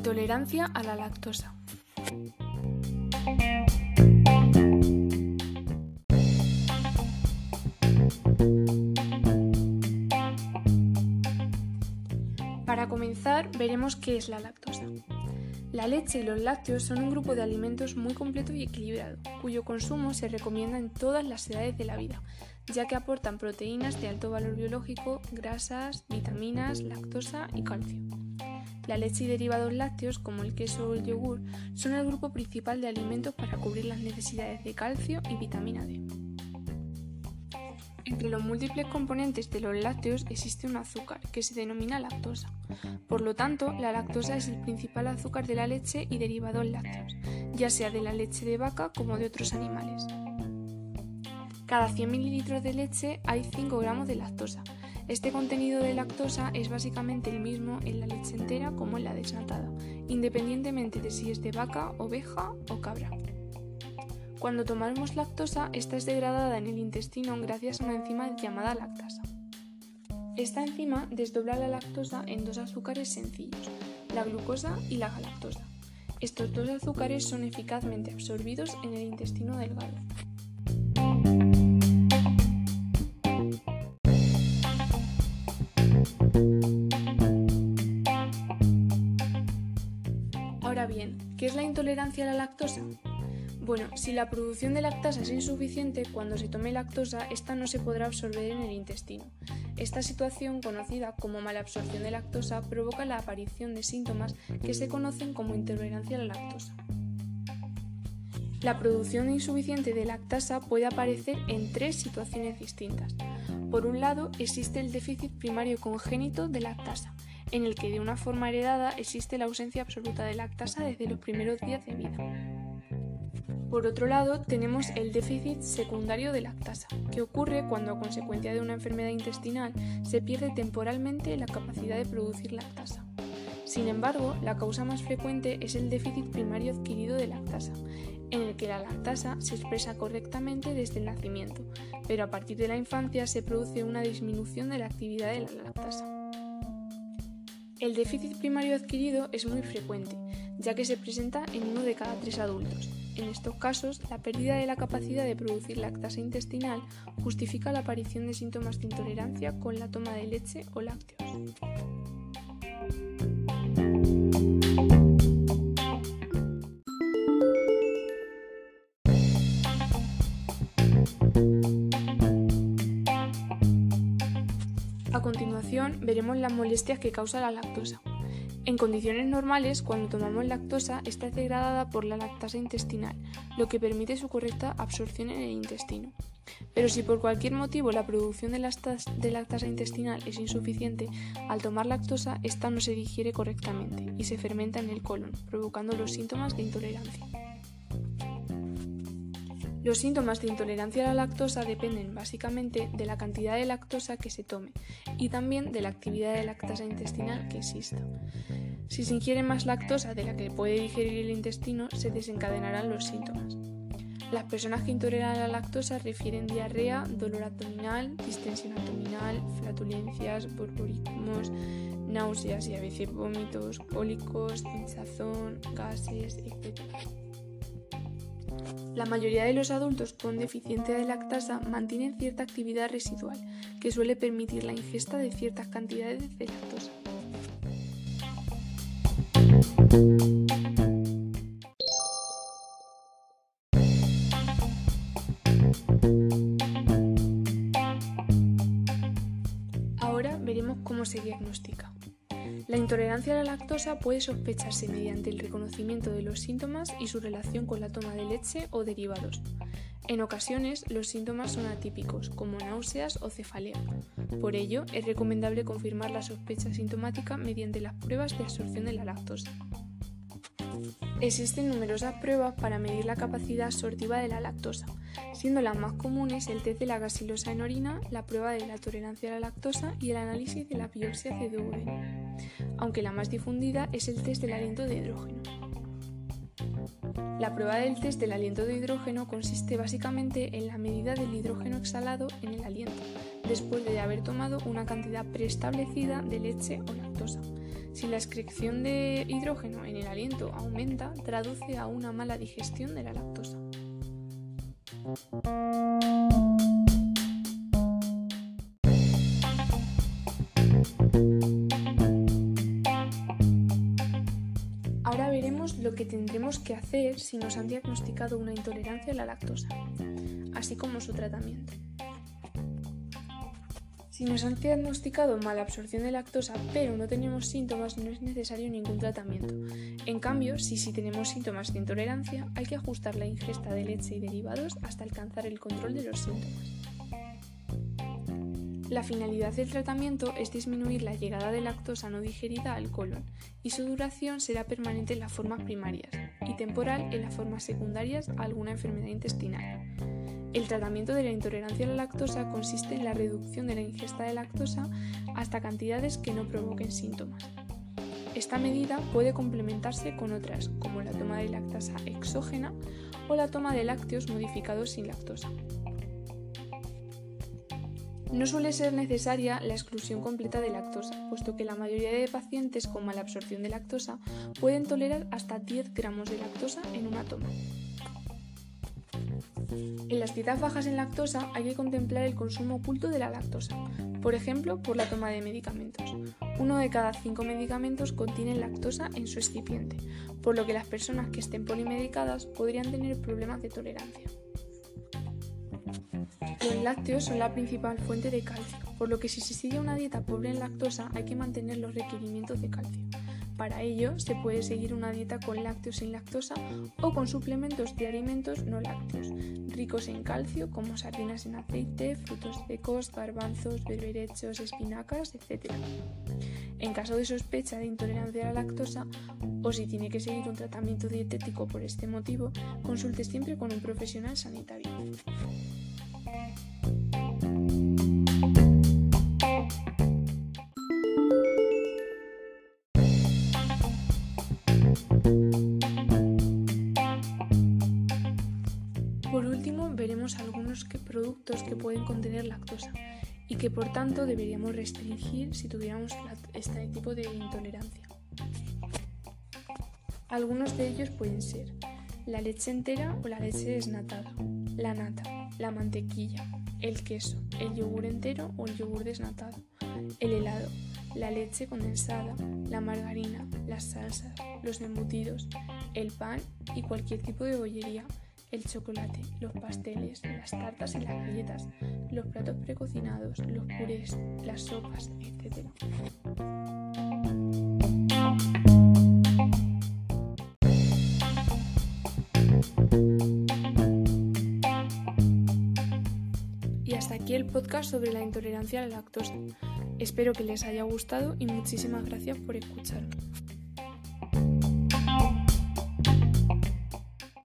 Intolerancia a la lactosa. Para comenzar, veremos qué es la lactosa. La leche y los lácteos son un grupo de alimentos muy completo y equilibrado, cuyo consumo se recomienda en todas las edades de la vida, ya que aportan proteínas de alto valor biológico, grasas, vitaminas, lactosa y calcio. La leche y derivados lácteos, como el queso o el yogur, son el grupo principal de alimentos para cubrir las necesidades de calcio y vitamina D. Entre los múltiples componentes de los lácteos existe un azúcar, que se denomina lactosa. Por lo tanto, la lactosa es el principal azúcar de la leche y derivados lácteos, ya sea de la leche de vaca como de otros animales. Cada 100 ml de leche hay 5 gramos de lactosa, este contenido de lactosa es básicamente el mismo en la leche entera como en la desnatada, independientemente de si es de vaca, oveja o cabra. Cuando tomamos lactosa, esta es degradada en el intestino gracias a una enzima llamada lactasa. Esta enzima desdobla la lactosa en dos azúcares sencillos, la glucosa y la galactosa. Estos dos azúcares son eficazmente absorbidos en el intestino delgado. Bien, ¿qué es la intolerancia a la lactosa? Bueno, si la producción de lactasa es insuficiente, cuando se tome lactosa, esta no se podrá absorber en el intestino. Esta situación, conocida como malabsorción de lactosa, provoca la aparición de síntomas que se conocen como intolerancia a la lactosa. La producción insuficiente de lactasa puede aparecer en tres situaciones distintas. Por un lado, existe el déficit primario congénito de lactasa, en el que de una forma heredada existe la ausencia absoluta de lactasa desde los primeros días de vida. Por otro lado, tenemos el déficit secundario de lactasa, que ocurre cuando a consecuencia de una enfermedad intestinal se pierde temporalmente la capacidad de producir lactasa. Sin embargo, la causa más frecuente es el déficit primario adquirido de lactasa, en el que la lactasa se expresa correctamente desde el nacimiento, pero a partir de la infancia se produce una disminución de la actividad de la lactasa. El déficit primario adquirido es muy frecuente, ya que se presenta en uno de cada tres adultos. En estos casos, la pérdida de la capacidad de producir lactasa intestinal justifica la aparición de síntomas de intolerancia con la toma de leche o lácteos. Veremos las molestias que causa la lactosa. En condiciones normales, cuando tomamos lactosa, está degradada por la lactasa intestinal, lo que permite su correcta absorción en el intestino. Pero si por cualquier motivo la producción de lactasa, intestinal es insuficiente, al tomar lactosa, esta no se digiere correctamente y se fermenta en el colon, provocando los síntomas de intolerancia. Los síntomas de intolerancia a la lactosa dependen básicamente de la cantidad de lactosa que se tome y también de la actividad de lactasa intestinal que exista. Si se ingiere más lactosa de la que puede digerir el intestino, se desencadenarán los síntomas. Las personas que intoleran la lactosa refieren diarrea, dolor abdominal, distensión abdominal, flatulencias, borborismos, náuseas y a veces vómitos, cólicos, hinchazón, gases, etc. La mayoría de los adultos con deficiencia de lactasa mantienen cierta actividad residual, que suele permitir la ingesta de ciertas cantidades de lactosa. Ahora veremos cómo se diagnostica. La intolerancia a la lactosa puede sospecharse mediante el reconocimiento de los síntomas y su relación con la toma de leche o derivados. En ocasiones, los síntomas son atípicos, como náuseas o cefalea. Por ello, es recomendable confirmar la sospecha sintomática mediante las pruebas de absorción de la lactosa. Existen numerosas pruebas para medir la capacidad absortiva de la lactosa, siendo las más comunes el test de la gaseosa en orina, la prueba de la tolerancia a la lactosa y el análisis de la biopsia duodeno, aunque la más difundida es el test del aliento de hidrógeno. La prueba del test del aliento de hidrógeno consiste básicamente en la medida del hidrógeno exhalado en el aliento, después de haber tomado una cantidad preestablecida de leche o lactosa. Si la excreción de hidrógeno en el aliento aumenta, traduce a una mala digestión de la lactosa. Ahora veremos lo que tendremos que hacer si nos han diagnosticado una intolerancia a la lactosa, así como su tratamiento. Si nos han diagnosticado mala absorción de lactosa pero no tenemos síntomas, no es necesario ningún tratamiento. En cambio, si sí tenemos síntomas de intolerancia, hay que ajustar la ingesta de leche y derivados hasta alcanzar el control de los síntomas. La finalidad del tratamiento es disminuir la llegada de lactosa no digerida al colon y su duración será permanente en las formas primarias y temporal en las formas secundarias a alguna enfermedad intestinal. El tratamiento de la intolerancia a la lactosa consiste en la reducción de la ingesta de lactosa hasta cantidades que no provoquen síntomas. Esta medida puede complementarse con otras, como la toma de lactasa exógena o la toma de lácteos modificados sin lactosa. No suele ser necesaria la exclusión completa de lactosa, puesto que la mayoría de pacientes con mala absorción de lactosa pueden tolerar hasta 10 gramos de lactosa en una toma. En las dietas bajas en lactosa hay que contemplar el consumo oculto de la lactosa, por ejemplo, por la toma de medicamentos. Uno de cada cinco medicamentos contiene lactosa en su excipiente, por lo que las personas que estén polimedicadas podrían tener problemas de tolerancia. Los lácteos son la principal fuente de calcio, por lo que si se sigue una dieta pobre en lactosa hay que mantener los requerimientos de calcio. Para ello se puede seguir una dieta con lácteos sin lactosa o con suplementos de alimentos no lácteos, ricos en calcio como sardinas en aceite, frutos secos, garbanzos, berberechos, espinacas, etc. En caso de sospecha de intolerancia a la lactosa o si tiene que seguir un tratamiento dietético por este motivo, consulte siempre con un profesional sanitario. Que pueden contener lactosa y que por tanto deberíamos restringir si tuviéramos este tipo de intolerancia. Algunos de ellos pueden ser la leche entera o la leche desnatada, la nata, la mantequilla, el queso, el yogur entero o el yogur desnatado, el helado, la leche condensada, la margarina, las salsas, los embutidos, el pan y cualquier tipo de bollería, el chocolate, los pasteles, las tartas y las galletas, los platos precocinados, los purés, las sopas, etc. Y hasta aquí el podcast sobre la intolerancia a la lactosa. Espero que les haya gustado y muchísimas gracias por escucharme.